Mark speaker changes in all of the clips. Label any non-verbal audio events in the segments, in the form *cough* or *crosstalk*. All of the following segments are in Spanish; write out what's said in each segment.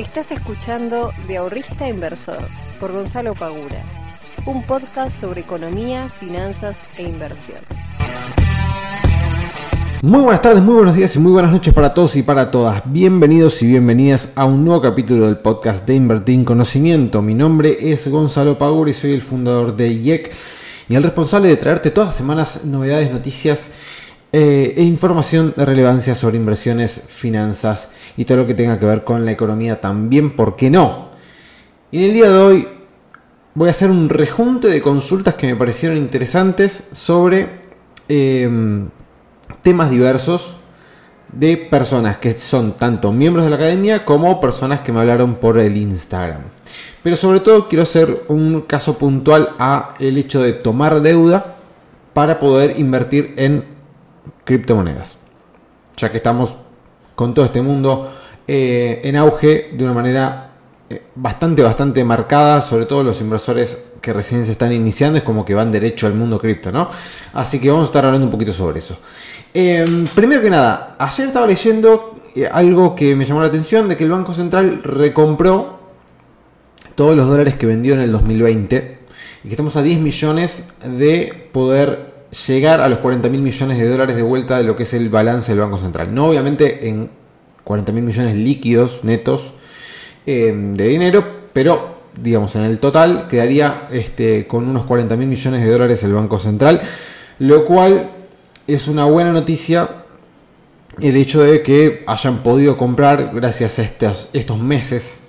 Speaker 1: Estás escuchando De Ahorrista Inversor por Gonzalo Pagura, un podcast sobre economía, finanzas e inversión.
Speaker 2: Muy buenas tardes, muy buenos días y muy buenas noches para todos y para todas. Bienvenidos y bienvenidas a un nuevo capítulo del podcast de Invertir en Conocimiento. Mi nombre es Gonzalo Pagura y soy el fundador de IEC y el responsable de traerte todas las semanas novedades, noticias eh, e información de relevancia sobre inversiones, finanzas y todo lo que tenga que ver con la economía también, ¿por qué no? Y en el día de hoy voy a hacer un rejunte de consultas que me parecieron interesantes sobre em, temas diversos de personas que son tanto miembros de la academia como personas que me hablaron por el Instagram. Pero sobre todo quiero hacer un caso puntual a el hecho de tomar deuda para poder invertir en criptomonedas. Ya que estamos con todo este mundo eh, en auge de una manera eh, bastante, bastante marcada, sobre todo los inversores que recién se están iniciando, es como que van derecho al mundo cripto, ¿no? Así que vamos a estar hablando un poquito sobre eso. Em, primero que nada, ayer estaba leyendo eh, algo que me llamó la atención, de que el Banco Central recompró todos los dólares que vendió en el 2020 y que estamos a 10 millones de poder llegar a los 40 mil millones de dólares de vuelta de lo que es el balance del Banco Central. No obviamente en 40 mil millones líquidos, netos eh, de dinero, pero digamos en el total quedaría este, con unos 40 mil millones de dólares el Banco Central, lo cual es una buena noticia el hecho de que hayan podido comprar gracias a estos meses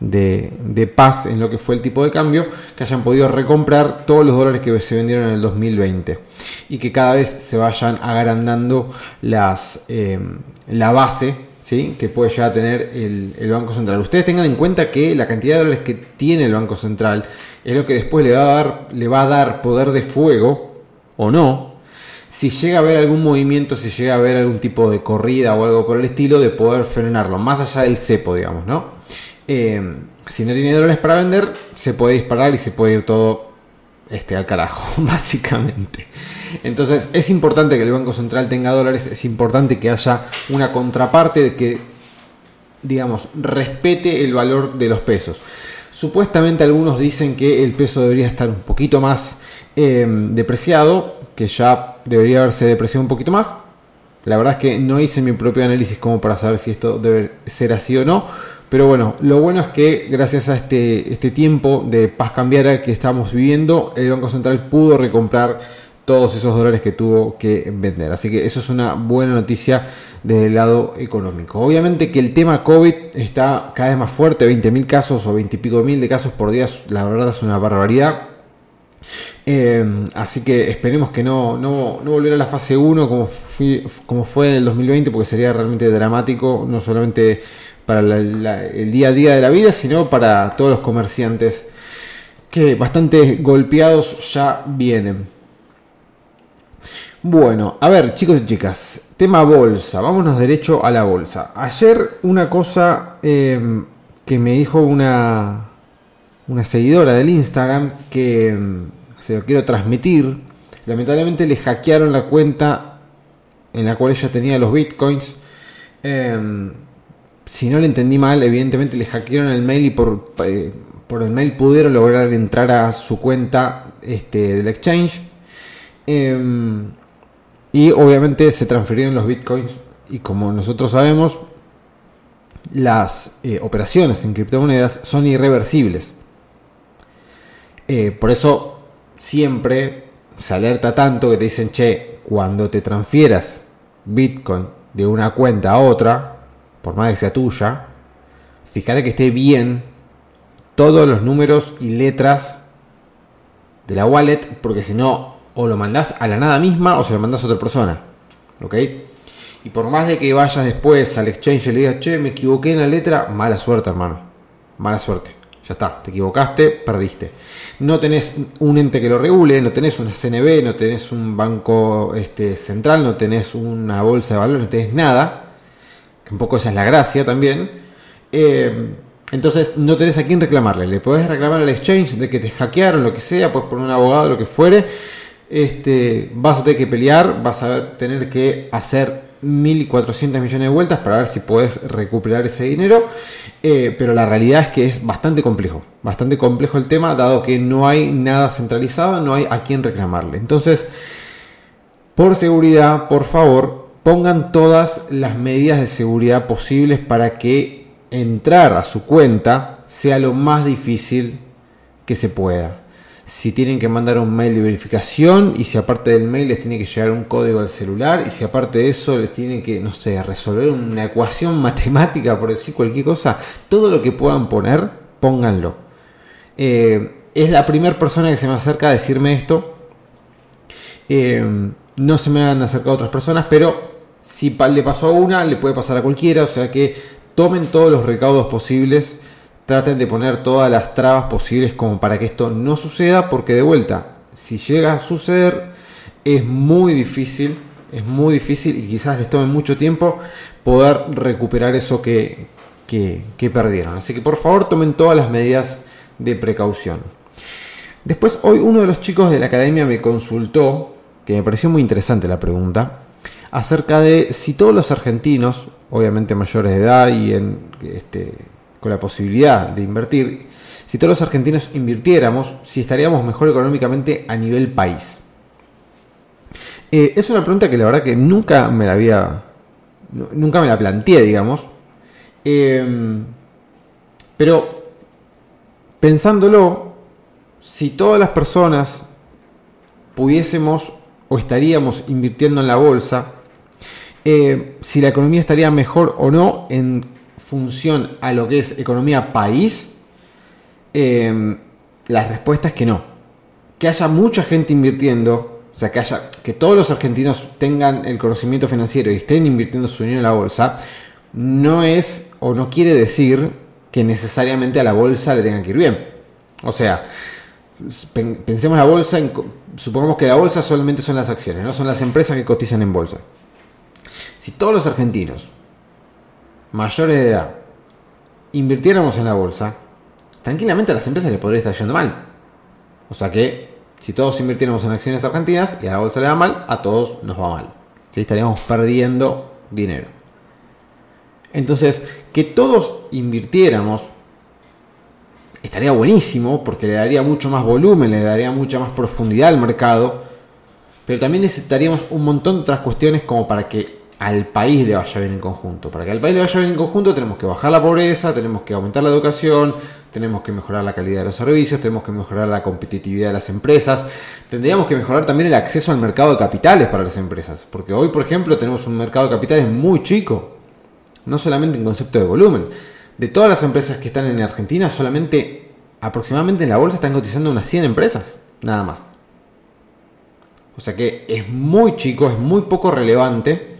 Speaker 2: de, paz en lo que fue el tipo de cambio, que hayan podido recomprar todos los dólares que se vendieron en el 2020 y que cada vez se vayan agrandando las, em, la base ¿sí? que puede llegar a tener el, el, Banco Central. Ustedes tengan en cuenta que la cantidad de dólares que tiene el Banco Central es lo que después le va a dar, le va a dar poder de fuego o no. Si llega a haber algún movimiento, si llega a haber algún tipo de corrida o algo por el estilo, de poder frenarlo, más allá del cepo, digamos, ¿no? Eh, si no tiene dólares para vender, se puede disparar y se puede ir todo este, al carajo, *laughs* básicamente. Entonces es importante que el Banco Central tenga dólares, es importante que haya una contraparte que, digamos, respete el valor de los pesos. Supuestamente algunos dicen que el peso debería estar un poquito más eh, depreciado, que ya debería haberse depreciado un poquito más. La verdad es que no hice mi propio análisis como para saber si esto debe ser así o no, pero bueno, lo bueno es que gracias a este, este tiempo de paz cambiaria que estamos viviendo, el Banco Central pudo recomprar todos esos dólares que tuvo que vender. Así que eso es una buena noticia desde el lado económico. Obviamente que el tema COVID está cada vez más fuerte, 20.000 casos o 20 y pico mil de casos por día, la verdad es una barbaridad. Eh, así que esperemos que no, no, no volviera a la fase 1 como, como fue en el 2020, porque sería realmente dramático, no solamente para el día a día de la vida, sino para todos los comerciantes que bastante golpeados ya vienen. Bueno, a ver chicos y chicas, tema bolsa, vámonos derecho a la bolsa. Ayer una cosa em, que me dijo una, una seguidora del Instagram que em, se lo quiero transmitir, lamentablemente le hackearon la cuenta en la cual ella tenía los bitcoins. Em, si no le entendí mal, evidentemente le hackearon el mail y por, eh, por el mail pudieron lograr entrar a su cuenta este, del exchange. Em, y obviamente se transfirieron los bitcoins. Y como nosotros sabemos, las eh, operaciones en criptomonedas son irreversibles. Eh, por eso siempre se alerta tanto que te dicen, che, cuando te transfieras bitcoin de una cuenta a otra, por más que sea tuya, fíjate que esté bien todos los números y letras de la wallet, porque si no, o lo mandás a la nada misma o se lo mandás a otra persona. ¿Ok? Y por más de que vayas después al exchange y le digas, che, me equivoqué en la letra, mala suerte, hermano. Mala suerte. Ya está, te equivocaste, perdiste. No tenés un ente que lo regule, no tenés una CNB, no tenés un banco este, central, no tenés una bolsa de valores, no tenés nada un poco esa es la gracia también. Eh, entonces no tenés a quién reclamarle. Le podés reclamar al exchange de que te hackearon, lo que sea, pues por un abogado, lo que fuere. Este, vas a tener que pelear, vas a tener que hacer 1.400 millones de vueltas para ver si puedes recuperar ese dinero, eh, pero la realidad es que es bastante complejo, bastante complejo el tema, dado que no hay nada centralizado, no hay a quién reclamarle. Entonces, por seguridad, por favor, pongan todas las medidas de seguridad posibles para que entrar a su cuenta sea lo más difícil que se pueda si tienen que mandar un mail de verificación y si aparte del mail les tiene que llegar un código al celular y si aparte de eso les tienen que, no sé, resolver una ecuación *laughs* matemática, por decir cualquier cosa, todo lo que puedan poner, pónganlo. Eh, es la primera persona que se me acerca a decirme esto. Eh, no se me han acercado otras personas, pero si le pasó a una, le puede pasar a cualquiera, o sea que tomen todos los recaudos posibles traten de poner todas las trabas posibles como para que esto no suceda, porque de vuelta, si llega a suceder, es muy difícil, es muy difícil y quizás les tome mucho tiempo poder recuperar eso que, que, perdieron. Así que por favor tomen todas las medidas de precaución. Después, hoy uno de los chicos de la academia me consultó, que me pareció muy interesante la pregunta, acerca de si todos los argentinos, obviamente mayores de edad y en este, con la posibilidad de invertir, si todos los argentinos invirtiéramos, si estaríamos mejor económicamente a nivel país. Eh, es una pregunta que la verdad que nunca me la había, nunca me la planteé, digamos. Em, pero pensándolo, si todas las personas pudiésemos o estaríamos invirtiendo en la bolsa, eh, si la economía estaría mejor o no en función a lo que es economía país, em, la respuesta es que no. Que haya mucha gente invirtiendo, o sea, que haya que todos los argentinos tengan el conocimiento financiero y estén invirtiendo su dinero en la bolsa, no es o no quiere decir que necesariamente a la bolsa le tengan que ir bien. O sea, pensemos la bolsa, supongamos que la bolsa solamente son las acciones, no son las empresas que cotizan en bolsa. Si todos los argentinos mayores de edad invirtiéramos en la bolsa, tranquilamente a las empresas les podría estar yendo mal. O sea que si todos invirtiéramos en acciones argentinas y a la bolsa le da mal, a todos nos va mal. ¿Sí? Estaríamos perdiendo dinero. Entonces, que todos invirtiéramos estaría buenísimo porque le daría mucho más volumen, le daría mucha más profundidad al mercado, pero también necesitaríamos un montón de otras cuestiones como para que al país le vaya bien en conjunto. Para que al país le vaya bien en conjunto tenemos que bajar la pobreza, tenemos que aumentar la educación, tenemos que mejorar la calidad de los servicios, tenemos que mejorar la competitividad de las empresas, tendríamos que mejorar también el acceso al mercado de capitales para las empresas, porque hoy, por ejemplo, tenemos un mercado de capitales muy chico, no solamente en concepto de volumen. De todas las empresas que están en Argentina, solamente aproximadamente en la bolsa están cotizando unas 100 empresas, nada más. O sea que es muy chico, es muy poco relevante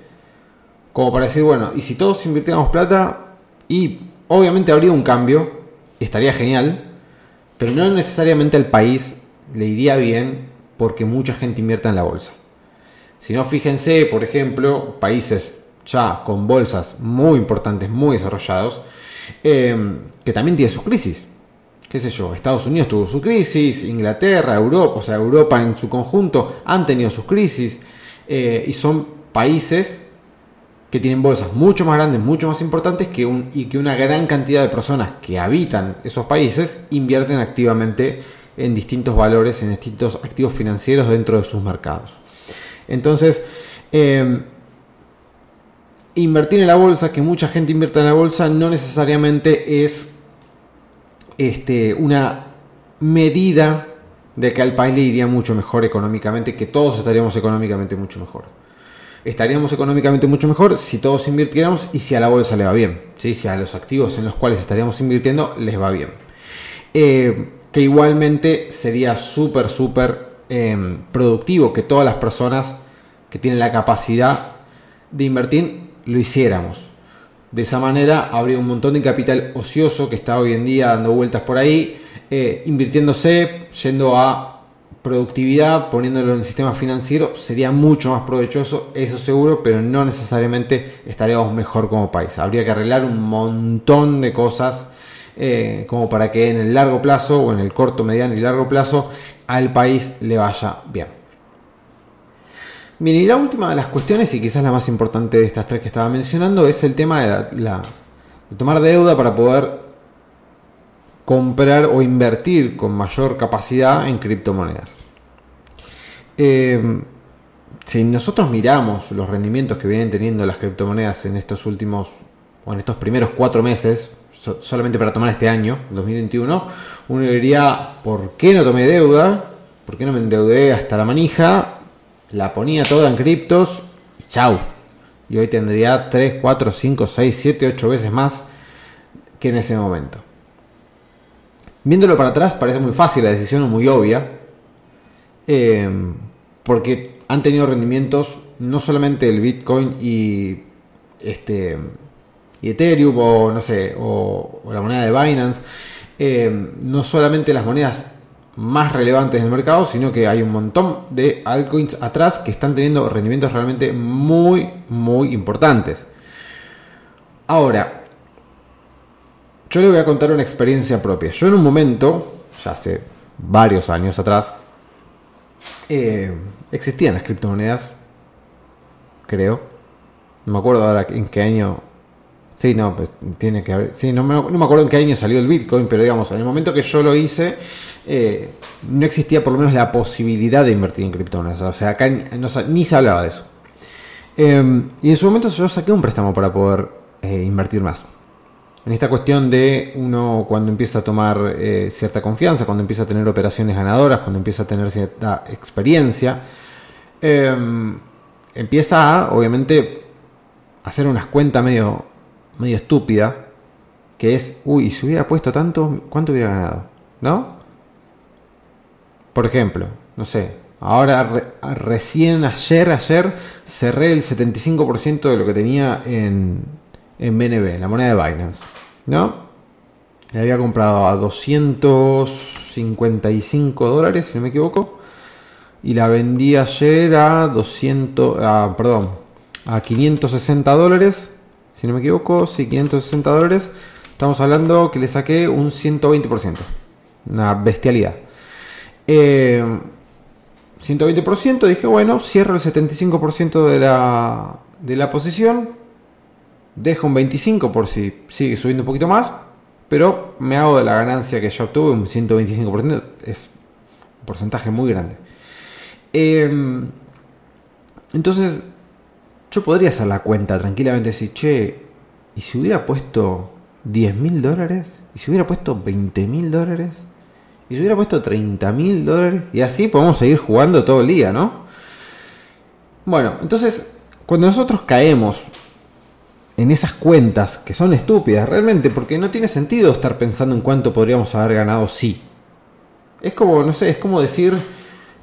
Speaker 2: como para decir, bueno, y si todos invirtiéramos plata, y obviamente habría un cambio, estaría genial, pero no necesariamente al país le iría bien porque mucha gente invierta en la bolsa. Si no, fíjense, por ejemplo, países ya con bolsas muy importantes, muy desarrollados, eh, que también tienen sus crisis. ¿Qué sé yo? Estados Unidos tuvo su crisis, Inglaterra, Europa, o sea, Europa en su conjunto han tenido sus crisis, eh, y son países que tienen bolsas mucho más grandes, mucho más importantes que un, y que una gran cantidad de personas que habitan esos países invierten activamente en distintos valores, en distintos activos financieros dentro de sus mercados. Entonces, em, invertir en la bolsa, que mucha gente invierta en la bolsa, no necesariamente es este, una medida de que al país le iría mucho mejor económicamente, que todos estaríamos económicamente mucho mejor estaríamos económicamente mucho mejor si todos invirtiéramos y si a la bolsa le va bien, si a los activos en los cuales estaríamos invirtiendo les va bien. Eh, que igualmente sería súper, súper em, productivo que todas las personas que tienen la capacidad de invertir lo hiciéramos. De esa manera habría un montón de capital ocioso que está hoy en día dando vueltas por ahí, eh, invirtiéndose, yendo a productividad, poniéndolo en el sistema financiero, sería mucho más provechoso, eso seguro, pero no necesariamente estaríamos mejor como país. Habría que arreglar un montón de cosas eh, como para que en el largo plazo o en el corto, mediano y largo plazo al país le vaya bien. Bien, y la última de las cuestiones, y quizás la más importante de estas tres que estaba mencionando, es el tema de, la, de tomar deuda para poder comprar o invertir con mayor capacidad en criptomonedas. Eh, si nosotros miramos los rendimientos que vienen teniendo las criptomonedas en estos últimos o en estos primeros cuatro meses, solamente para tomar este año, 2021, uno diría, ¿por qué no tomé deuda? ¿Por qué no me endeudé hasta la manija? La ponía toda en criptos y chau. Y hoy tendría 3, 4, 5, 6, 7, 8 veces más que en ese momento. Viéndolo para atrás parece muy fácil la decisión, muy obvia, eh, porque han tenido rendimientos no solamente el Bitcoin y este y Ethereum o no sé o, la moneda de Binance, eh, no solamente las monedas más relevantes del mercado, sino que hay un montón de altcoins atrás que están teniendo rendimientos realmente muy muy importantes. Ahora, yo le voy a contar una experiencia propia. Yo en un momento, ya hace varios años atrás, eh, existían las criptomonedas, creo. No me acuerdo ahora en qué año. Sí, no, pues tiene que haber. Sí, no me, acuerdo en qué año salió el Bitcoin, pero digamos, en el momento que yo lo hice, eh, no existía por lo menos la posibilidad de invertir en criptomonedas. O sea, acá ni se hablaba de eso. Eh, y en su momento yo saqué un préstamo para poder invertir más en esta cuestión de uno cuando empieza a tomar eh, cierta confianza, cuando empieza a tener operaciones ganadoras, cuando empieza a tener cierta experiencia, em, empieza a, obviamente, hacer unas cuentas medio, medio estúpida, que es, uy, si hubiera puesto tanto, ¿cuánto hubiera ganado? ¿No? Por ejemplo, no sé, ahora recién ayer, ayer cerré el 75% de lo que tenía en, en BNB, la moneda de Binance. ¿No? Le había comprado a 255 dólares, si no me equivoco. Y la vendí ayer a 200, ah, perdón, a 560 dólares, si no me equivoco, sí, 560 dólares. Estamos hablando que le saqué un 120%. Una bestialidad. 120%, eh, dije, bueno, cierro el 75% de la, de la posición dejo un 25 por si sigue subiendo un poquito más, pero me hago de la ganancia que yo obtuve, un 125%, es un porcentaje muy grande. Em, entonces, yo podría hacer la cuenta tranquilamente, decir, che, ¿y si hubiera puesto 10 mil dólares? ¿Y si hubiera puesto 20 mil dólares? ¿Y si hubiera puesto 30 mil dólares? Y así podemos seguir jugando todo el día, ¿no? Bueno, entonces, cuando nosotros caemos en esas cuentas que son estúpidas realmente, porque no tiene sentido estar pensando en cuánto podríamos haber ganado sí. Es como, no sé, es como decir,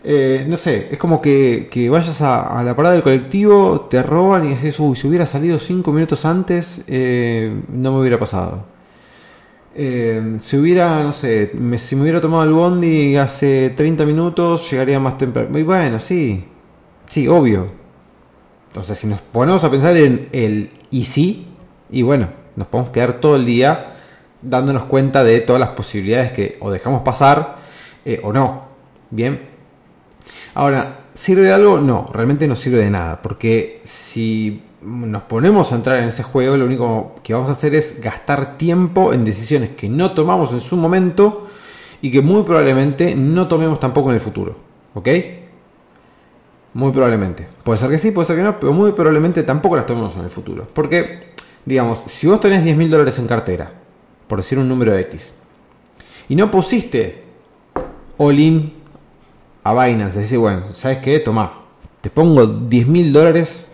Speaker 2: eh, no sé, es como que, vayas a, la parada del colectivo, te roban y dices, uy, si hubiera salido cinco minutos antes, eh, no me hubiera pasado. Eh, si hubiera, no sé, si me hubiera tomado el bondi hace 30 minutos, llegaría más temprano. Y bueno, sí, sí, obvio. Entonces, si nos ponemos a pensar en el y sí, y bueno, nos podemos quedar todo el día dándonos cuenta de todas las posibilidades que o dejamos pasar eh, o no. Bien. Ahora, ¿sirve de algo? No, realmente no sirve de nada, porque si nos ponemos a entrar en ese juego, lo único que vamos a hacer es gastar tiempo en decisiones que no tomamos en su momento y que muy probablemente no tomemos tampoco en el futuro. ¿Ok? Muy probablemente. Puede ser que sí, puede ser que no, pero muy probablemente tampoco las tomemos en el futuro. Porque, digamos, si vos tenés 10 mil dólares en cartera, por decir un número X, y no pusiste all-in a Binance, decir, bueno, ¿sabes qué? Toma, te pongo 10 mil dólares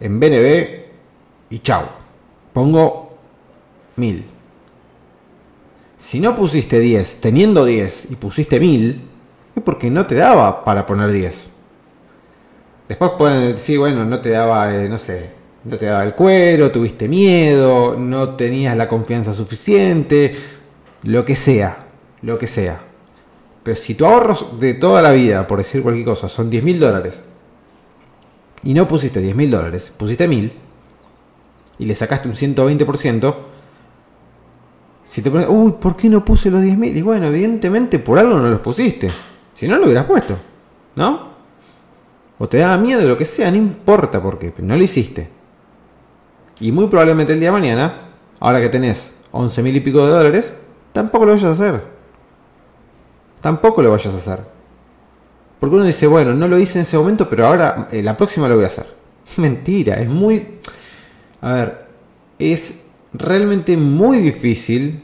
Speaker 2: en BNB y chau. Pongo 1000. Si no pusiste 10, teniendo 10 y pusiste 1000, es porque no te daba para poner 10. Después pueden decir, bueno, no te daba, eh, no sé, no te daba el cuero, tuviste miedo, no tenías la confianza suficiente, lo que sea, lo que sea. Pero si tu ahorros de toda la vida, por decir cualquier cosa, son 10 mil dólares, y no pusiste 10 mil dólares, pusiste mil, y le sacaste un 120%, si te pones, uy, ¿por qué no puse los 10 mil? Y bueno, evidentemente por algo no los pusiste. Si no, lo hubieras puesto, ¿no? O te daba miedo, lo que sea, no importa por qué, no lo hiciste. Y muy probablemente el día de mañana, ahora que tenés 11 mil y pico de dólares, tampoco lo vayas a hacer. Tampoco lo vayas a hacer. Porque uno dice, bueno, no lo hice en ese momento, pero ahora eh, la próxima lo voy a hacer. *laughs* Mentira, es muy... A ver, es realmente muy difícil,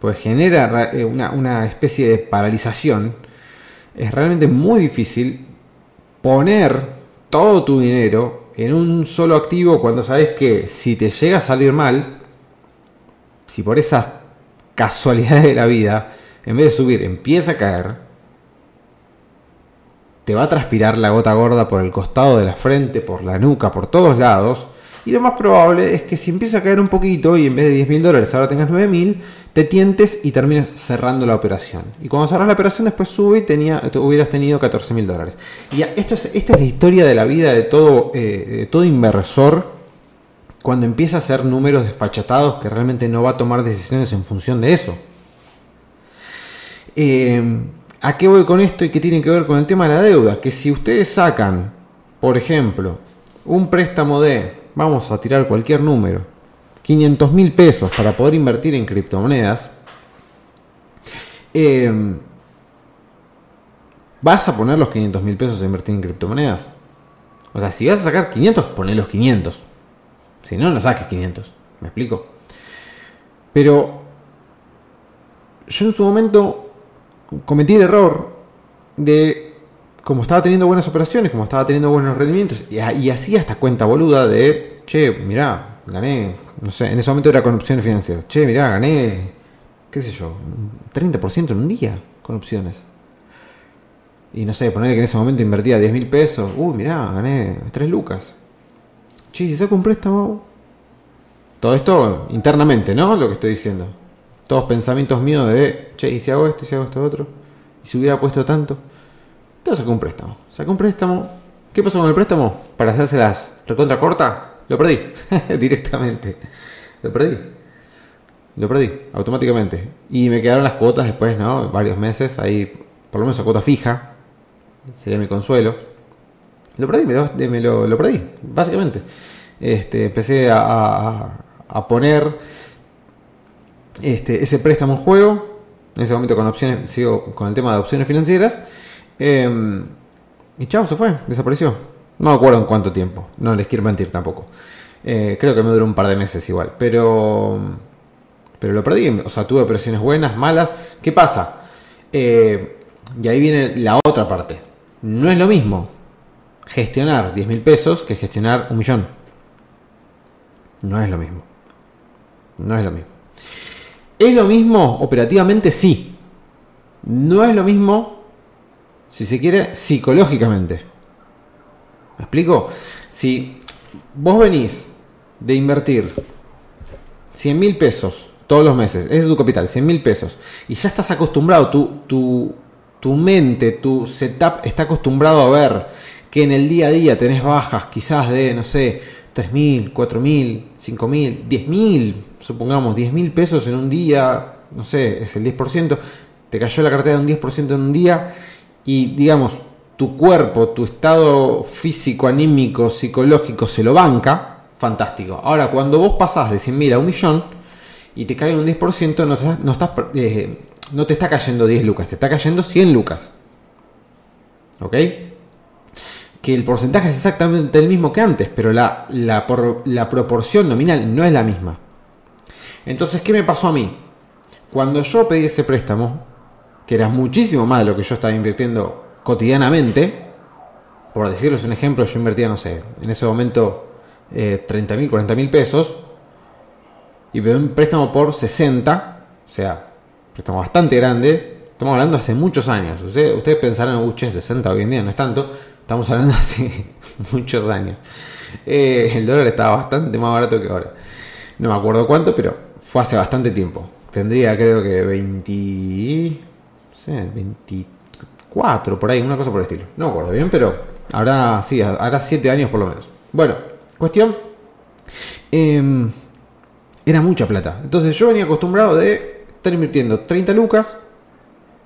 Speaker 2: pues genera eh, una, una especie de paralización. Es realmente muy difícil poner todo tu dinero en un solo activo cuando sabes que si te llega a salir mal, si por esas casualidades de la vida, en vez de subir, empieza a caer, te va a transpirar la gota gorda por el costado de la frente, por la nuca, por todos lados, y lo más probable es que si empieza a caer un poquito y en vez de 10 mil dólares ahora tengas 9 mil, te tientes y termines cerrando la operación. Y cuando cerras la operación después sube y hubieras tenido 14 mil dólares. Y esto es, esta es la historia de la vida de todo, eh, todo inversor cuando empieza a hacer números desfachatados que realmente no va a tomar decisiones en función de eso. Eh, ¿A qué voy con esto y qué tiene que ver con el tema de la deuda? Que si ustedes sacan, por ejemplo, un préstamo de vamos a tirar cualquier número, 500 mil pesos para poder invertir en criptomonedas, em, ¿vas a poner los 500 mil pesos a invertir en criptomonedas? O sea, si vas a sacar 500, poné los 500. Si no, no saques 500. ¿Me explico? Pero yo en su momento cometí el error de como estaba teniendo buenas operaciones, como estaba teniendo buenos rendimientos, y, y hacía esta cuenta boluda de, che, mirá, gané, no sé, en ese momento era con opciones financieras, che, mirá, gané, qué sé yo, 30% en un día con opciones. Y no sé, ponerle que en ese momento invertía 10 mil pesos, uy, mirá, gané 3 lucas. Che, si saco un préstamo, todo esto internamente, ¿no? Lo que estoy diciendo. Todos pensamientos míos de, che, y si hago esto, y si hago esto otro, y si hubiera puesto tanto. Entonces sacó un préstamo. Sacó un préstamo. ¿Qué pasó con el préstamo? Para hacérselas recontra corta, lo perdí *laughs* directamente. Lo perdí. Lo perdí automáticamente. Y me quedaron las cuotas después, ¿no? Varios meses, ahí, por lo menos a cuota fija. Sería mi consuelo. Lo perdí, me lo, lo, perdí, básicamente. Este, empecé a, a, poner este, ese préstamo en juego. En ese momento con opciones, sigo con el tema de opciones financieras. Em, y chao, se fue, desapareció. No me acuerdo en cuánto tiempo, no les quiero mentir tampoco. Eh, creo que me duró un par de meses igual, pero, pero lo perdí. O sea, tuve operaciones buenas, malas. ¿Qué pasa? Eh, y ahí viene la otra parte. No es lo mismo gestionar 10 mil pesos que gestionar un millón. No es lo mismo. No es lo mismo. ¿Es lo mismo operativamente? Sí. No es lo mismo si se quiere, psicológicamente. ¿Me explico? Si vos venís de invertir 100 mil pesos todos los meses, ese es tu capital, 100 mil pesos, y ya estás acostumbrado, tu, tu, mente, tu setup está acostumbrado a ver que en el día a día tenés bajas quizás de, no sé, 3 mil, 4 mil, 5 mil, 10 mil, supongamos 10 mil pesos en un día, no sé, es el 10%, te cayó la cartera de un 10% en un día y digamos, tu cuerpo, tu estado físico, anímico, psicológico se lo banca, fantástico. Ahora, cuando vos pasás de 100.000 a un millón y te cae un 10%, no, te, no, estás, eh, no te está cayendo 10 lucas, te está cayendo 100 lucas. ¿Ok? Que el porcentaje es exactamente el mismo que antes, pero la, la, la proporción nominal no es la misma. Entonces, ¿qué me pasó a mí? Cuando yo pedí ese préstamo, que era muchísimo más de lo que yo estaba invirtiendo cotidianamente. Por decirles un ejemplo, yo invertía, no sé, en ese momento eh, 30 mil, 40 mil pesos y pedí un préstamo por 60, o sea, préstamo bastante grande. Estamos hablando hace muchos años. Ustedes, pensarán, uche, 60 hoy en día no es tanto. Estamos hablando *laughs* hace muchos años. Eh, el dólar estaba bastante más barato que ahora. No me acuerdo cuánto, pero fue hace bastante tiempo. Tendría creo que 20 24, por ahí, una cosa por el estilo. No me acuerdo bien, pero ahora sí, hará 7 años por lo menos. Bueno, cuestión. Em, era mucha plata. Entonces yo venía acostumbrado de estar invirtiendo 30 lucas,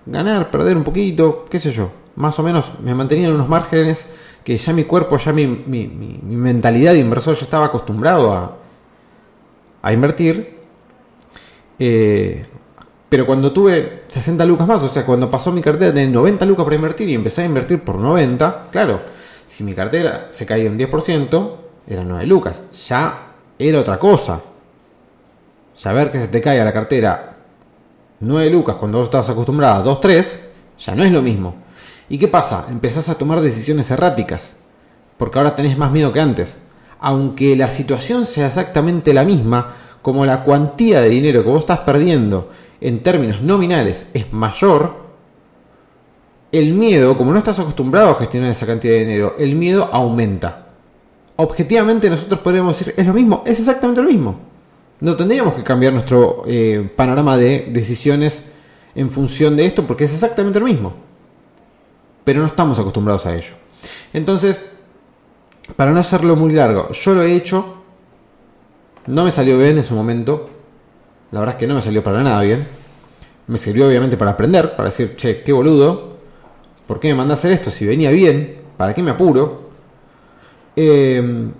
Speaker 2: ganar, perder un poquito, qué sé yo. más o menos me mantenía en unos márgenes que ya mi cuerpo, ya mi, mentalidad de inversor ya estaba acostumbrado a, a invertir. Eh, pero cuando tuve 60 lucas más, o sea, cuando pasó mi cartera de 90 lucas para invertir y empecé a invertir por 90, claro, si mi cartera se caía un 10%, eran 9 lucas. Ya era otra cosa. Saber que se te cae a la cartera 9 lucas cuando vos estabas acostumbrado a 2, 3, ya no es lo mismo. ¿Y qué pasa? Empezás a tomar decisiones erráticas. Porque ahora tenés más miedo que antes. Aunque la situación sea exactamente la misma, como la cuantía de dinero que vos estás perdiendo en términos nominales es mayor, el miedo, como no estás acostumbrado a gestionar esa cantidad de dinero, el miedo aumenta. Objetivamente nosotros podríamos decir, es lo mismo, es exactamente lo mismo. No tendríamos que cambiar nuestro eh, panorama de decisiones en función de esto porque es exactamente lo mismo. Pero no estamos acostumbrados a ello. Entonces, para no hacerlo muy largo, yo lo he hecho, no me salió bien en su momento, la verdad es que no me salió para nada bien. Me sirvió obviamente para aprender, para decir, che, qué boludo, ¿por qué me manda a hacer esto? Si venía bien, ¿para qué me apuro? Eh,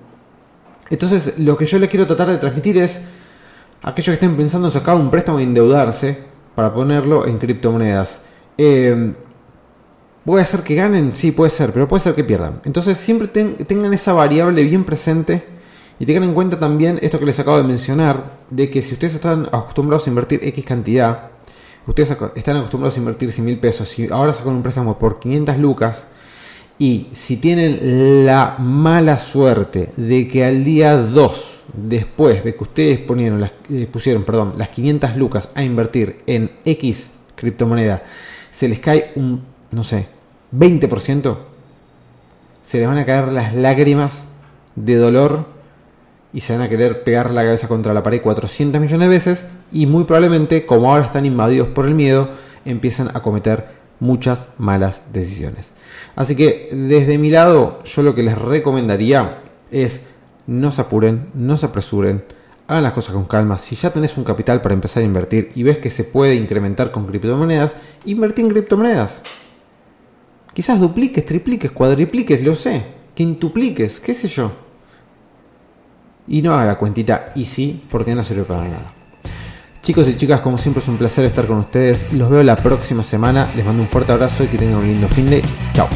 Speaker 2: entonces, lo que yo les quiero tratar de transmitir es aquellos que estén pensando en sacar un préstamo endeudarse para ponerlo en criptomonedas. Eh, ¿Voy a hacer que ganen? Sí, puede ser, pero puede ser que pierdan. Entonces, siempre tengan esa variable bien presente y tengan en cuenta también esto que les acabo de mencionar, de que si ustedes están acostumbrados a invertir X cantidad, ustedes están acostumbrados a invertir 100 mil pesos y ahora sacan un préstamo por 500 lucas, y si tienen la mala suerte de que al día 2, después de que ustedes ponieron eh, pusieron perdón, las 500 lucas a invertir en X criptomoneda, se les cae un, no sé, 20%, se les van a caer las lágrimas de dolor y se van a querer pegar la cabeza contra la pared 400 millones de veces y muy probablemente, como ahora están invadidos por el miedo, empiezan a cometer muchas malas decisiones. Así que desde mi lado, yo lo que les recomendaría es no se apuren, no se apresuren, hagan las cosas con calma. Si ya tenés un capital para empezar a invertir y ves que se puede incrementar con criptomonedas, invertí en criptomonedas. Quizás dupliques, tripliques, cuadripliques, lo sé, quintupliques, qué sé yo y no haga la cuentita y sí, porque no sirve para nada. Chicos y chicas, como siempre es un placer estar con ustedes. Los veo la próxima semana. Les mando un fuerte abrazo y que tengan un lindo fin de. Chao.